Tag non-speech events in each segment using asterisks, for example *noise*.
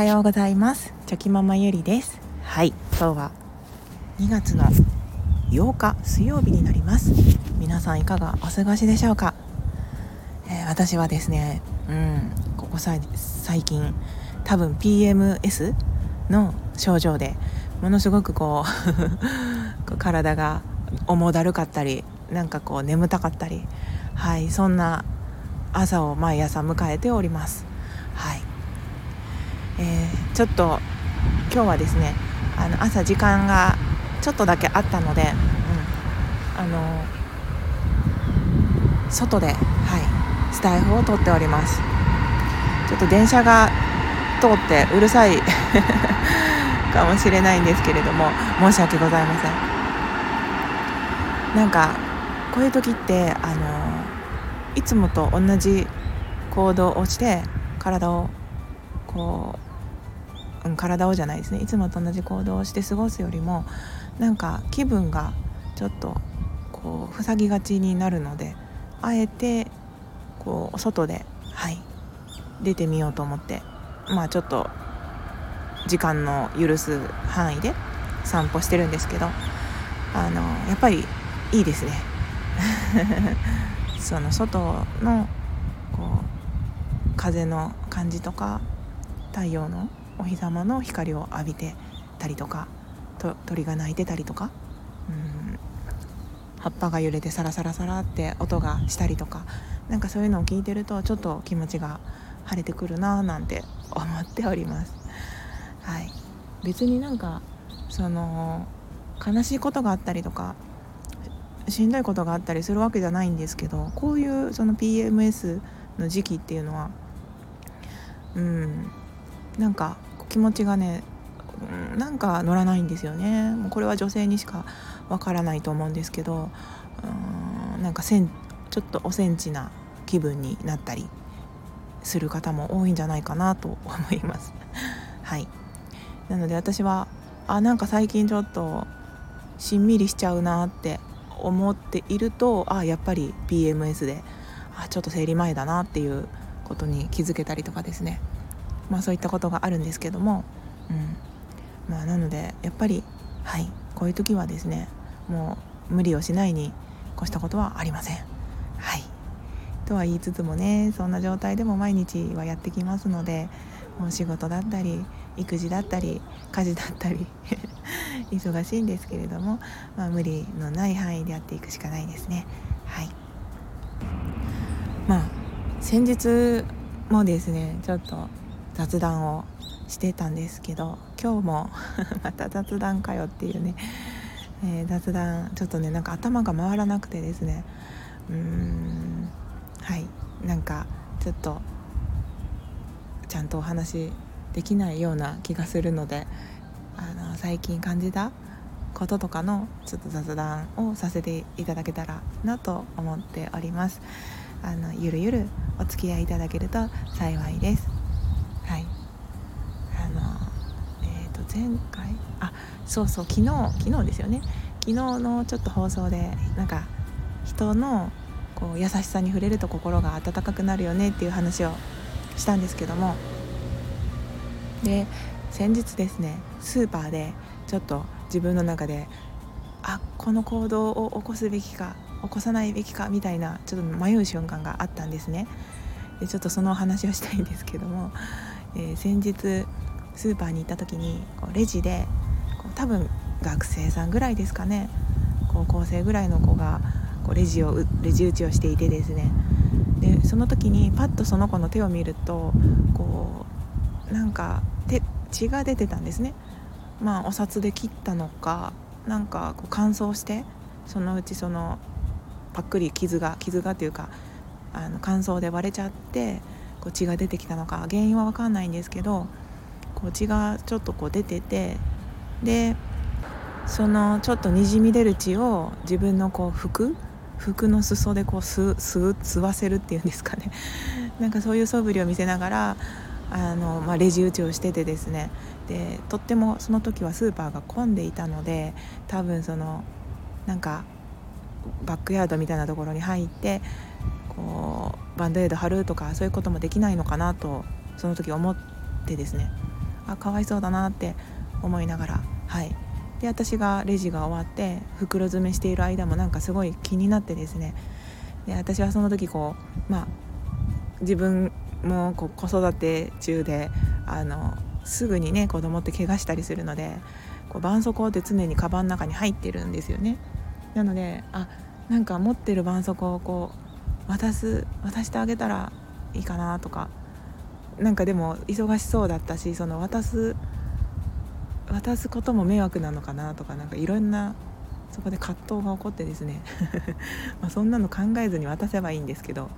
はようございます。チョキママゆりです。はい。今日は2月の8日水曜日になります。皆さんいかがお過ごしでしょうか、えー、私はですねうんここ最近多分 PMS の症状でものすごくこう *laughs* 体が重だるかったりなんかこう眠たかったりはいそんな朝を毎朝迎えております。はいえー、ちょっと今日はですねあの朝時間がちょっとだけあったので、うん、あの外で、はい、スタイフを撮っております。ちょっと電車が通ってうるさい *laughs* かもしれないんですけれども申し訳ございません。なんかこういう時ってあのいつもと同じ行動をして体をこう、うん、体をじゃないですね。いつもと同じ行動をして過ごすよりもなんか気分がちょっとこう塞ぎがちになるのであえてこう外ではい出てみようと思ってまあちょっと時間の許す範囲で散歩してるんですけどあのやっぱりいいですね。*laughs* その外のこう風の感じとか太陽のお日様の光を浴びてたりとかと鳥が鳴いてたりとかうん葉っぱが揺れてサラサラサラって音がしたりとかなんかそういうのを聞いてるとちょっと気持ちが晴れてくるなーなんて思っております。はい、別になんかその悲しいことがあったりとかしんどいことがあったりするわけじゃないんですけどこういうその PMS の時期っていうのはうんなんか気持ちがねなんか乗らないんですよね。もうこれは女性にしかわからないと思うんですけどうんなんかせんちょっとおセンチな気分になったりする方も多いんじゃないかなと思います。*laughs* はい。なので私はあなんか最近ちょっとしんみりしちゃうなって思っているとあやっぱり PMS であちょっと生理前だなっていうことに気づけたりとかですねまあそういったことがあるんですけども、うん。まあ、なのでやっぱりはい。こういう時はですねもう無理をしないに越したことはありません。はい。とは言いつつもねそんな状態でも毎日はやってきますのでもう仕事だったり育児だったり家事だったり *laughs* 忙しいんですけれども、まあ、無理のない範囲でやっていくしかないですね。はい。まあ先日もですねちょっと雑談をしてたんですけど今日も *laughs* また雑談かよっていうね、えー、雑談ちょっとねなんか頭が回らなくてですね。うーんはい。なんかちょっとちゃんとお話できないような気がするのであの最近感じたこととかのちょっと雑談をさせていただけたらなと思っております。あのゆるゆるお付き合いいただけると幸いですはいあのえっ、ー、と前回？あそうそう昨日昨日ですよね。昨日のちょっと放送でなんか人のこう優しさに触れると心が温かくなるよねっていう話をしたんですけども。で先日ですねスーパーでちょっと自分の中であこの行動を起こすべきか起こさないべきかみたいなちょっと迷う瞬間があったんですね。でちょっとそのお話をしたいんですけども、えー、先日スーパーに行った時にこうレジでこう多分学生さんぐらいですかね。高校生ぐらいの子がこうレジをレジ打ちをしていてですね。でその時にパッとその子の手を見るとこうなんか手血が出てたんですね。まあお札で切ったのかなんかこう乾燥してそのうちそのパックリ傷が傷がっていうかあの乾燥で割れちゃってこう血が出てきたのか原因は分かんないんですけどこう血がちょっとこう出ててでそのちょっとにじみ出る血を自分のこう服服の裾でこう吸吸わせるっていうんですかね。*laughs* なんかそういう素振りを見せながらあの、まあ、レジ打ちをしててですね。でとってもその時はスーパーが混んでいたので多分そのなんかバックヤードみたいなところに入ってこうバンドエイド貼るとかそういうこともできないのかなとその時思ってですね。あかわいそうだなって思いながら。はい。で私がレジが終わって袋詰めしている間もなんかすごい気になってですね。で私はその時こうまあ自分もこう子育て中であのすぐにね子供って怪我したりするのでこう絆創膏って常にカバンの中に入ってるんですよね。なのであなんか持ってる絆創膏をこう渡す渡してあげたらいいかなとかなんかでも忙しそうだったしその渡す渡すことも迷惑なのかなとかなんかいろんなそこで葛藤が起こってですね *laughs* まそんなの考えずに渡せばいいんですけど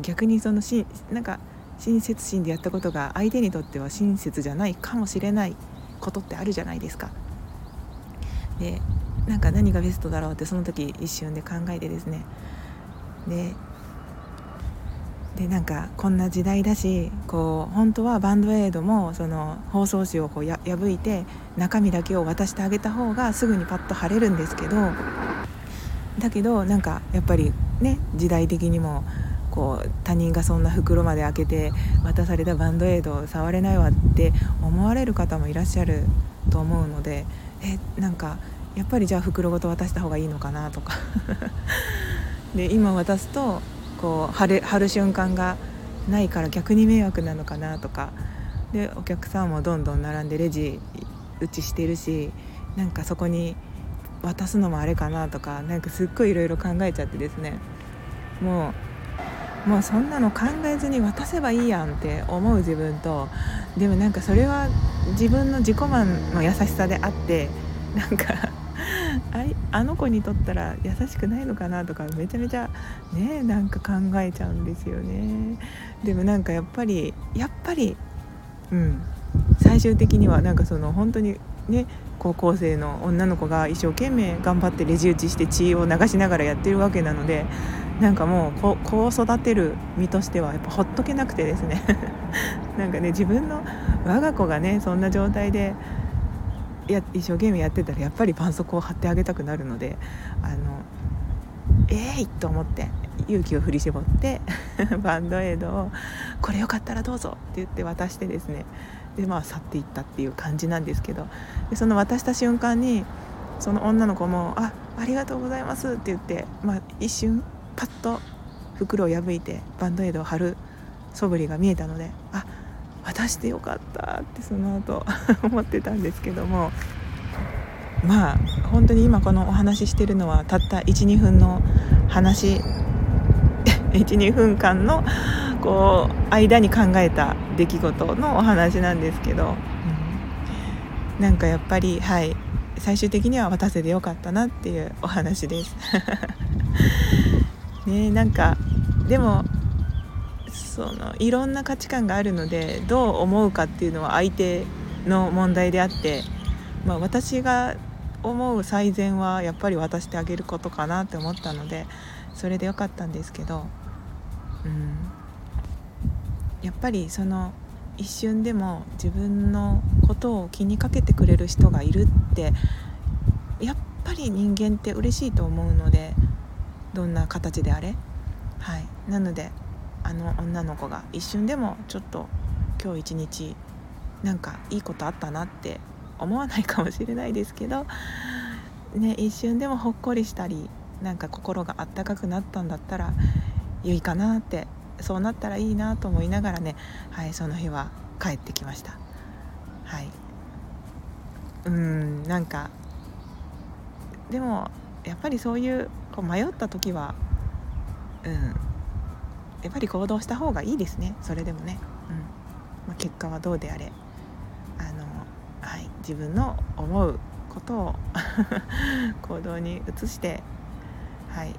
逆にそのしなんか親切心でやったことが相手にとっては親切じゃないかもしれないことってあるじゃないですか。でなんか何がベストだろうってその時一瞬で考えてですねででなんかこんな時代だしこう本当はバンドエイドもその包装紙をこうや破いて中身だけを渡してあげた方がすぐにパッと貼れるんですけどだけどなんかやっぱりね時代的にもこう他人がそんな袋まで開けて渡されたバンドエイドを触れないわって思われる方もいらっしゃると思うのでえなんかやっぱりじゃあ袋ごと渡した方がいいのかなとか。*laughs* で今渡すとこう貼る貼る瞬間がないから逆に迷惑なのかなとか。でお客さんもどんどん並んでレジ打ちしてるしなんかそこに渡すのもあれかなとかなんかすっごいいろいろ考えちゃってですね。もうもうそんなの考えずに渡せばいいやんって思う自分とでもなんかそれは自分の自己満の優しさであってなんか *laughs* ああの子にとったら優しくないのかなとかめちゃめちゃねなんか考えちゃうんですよね。でもなんかやっぱりやっぱりうん。最終的にはなんかその本当にね高校生の女の子が一生懸命頑張ってレジ打ちして血を流しながらやってるわけなのでなんかもう子を育てる身としてはやっぱほっとけなくてですね。*laughs* なんかね自分の我が子がねそんな状態でや一生懸命やってたらやっぱり絆創膏を貼ってあげたくなるのであのえーいと思って勇気を振り絞って *laughs* バンドエイドを「これよかったらどうぞ」って言って渡してですね。でまあ去っていったっていう感じなんですけどでその渡した瞬間にその女の子も「あありがとうございます」って言って、まあ、一瞬パッと袋を破いてバンドエイドを貼る素振りが見えたのであ渡してよかったってその後 *laughs* 思ってたんですけども。まあ本当に今このお話ししてるのはたった12分の話。*laughs* 12分間のこう間に考えた出来事のお話なんですけど、うん、なんかやっぱりはい最終的には渡せてよかったなっていうお話です。*laughs* ねなんかでもそのいろんな価値観があるのでどう思うかっていうのは相手の問題であって、まあ、私が思う最善はやっぱり渡してあげることかなって思ったのでそれでよかったんですけど、うん、やっぱりその一瞬でも自分のことを気にかけてくれる人がいるってやっぱり人間って嬉しいと思うのでどんな形であれ？はい、なのであの女の子が一瞬でもちょっと今日一日なんかいいことあったなって思わないかもしれないですけど、ね、一瞬でもほっこりしたりなんか心があったかくなったんだったら良いかなってそうなったらいいなと思いながらね、はい、その日は帰ってきました。はい、うんなんかでもやっぱりそういうこう迷った時はうんやっぱり行動した方がいいですね。それでもね、うん。まあ、結果はどうであれ。あの、はい、自分の思うことを *laughs* 行動に移して、はい、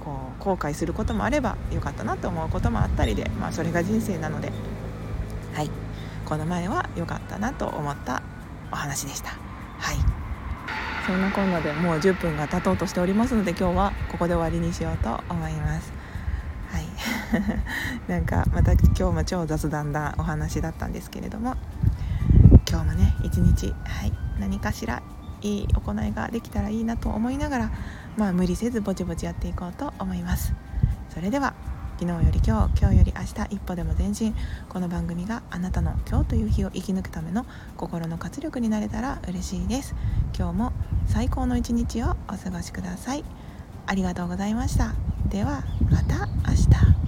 こう後悔することもあればよかったなと思うこともあったりで、まあ、それが人生なので、はい、この前は良かったなと思ったお話でした。はい。そんなこんなでもう10分が経とうとしておりますので今日はここで終わりにしようと思います。*laughs* なんかまた今日も超雑談なお話だったんですけれども。今日もね一日、はい、何かしらいい行いができたらいいなと思いながらまあ無理せずぼちぼちやっていこうと思います。それでは昨日より今日今日より明日一歩でも前進。この番組があなたの今日という日を生き抜くための心の活力になれたら嬉しいです。今日も最高の一日をお過ごしください。ありがとうございました。ではまた明日。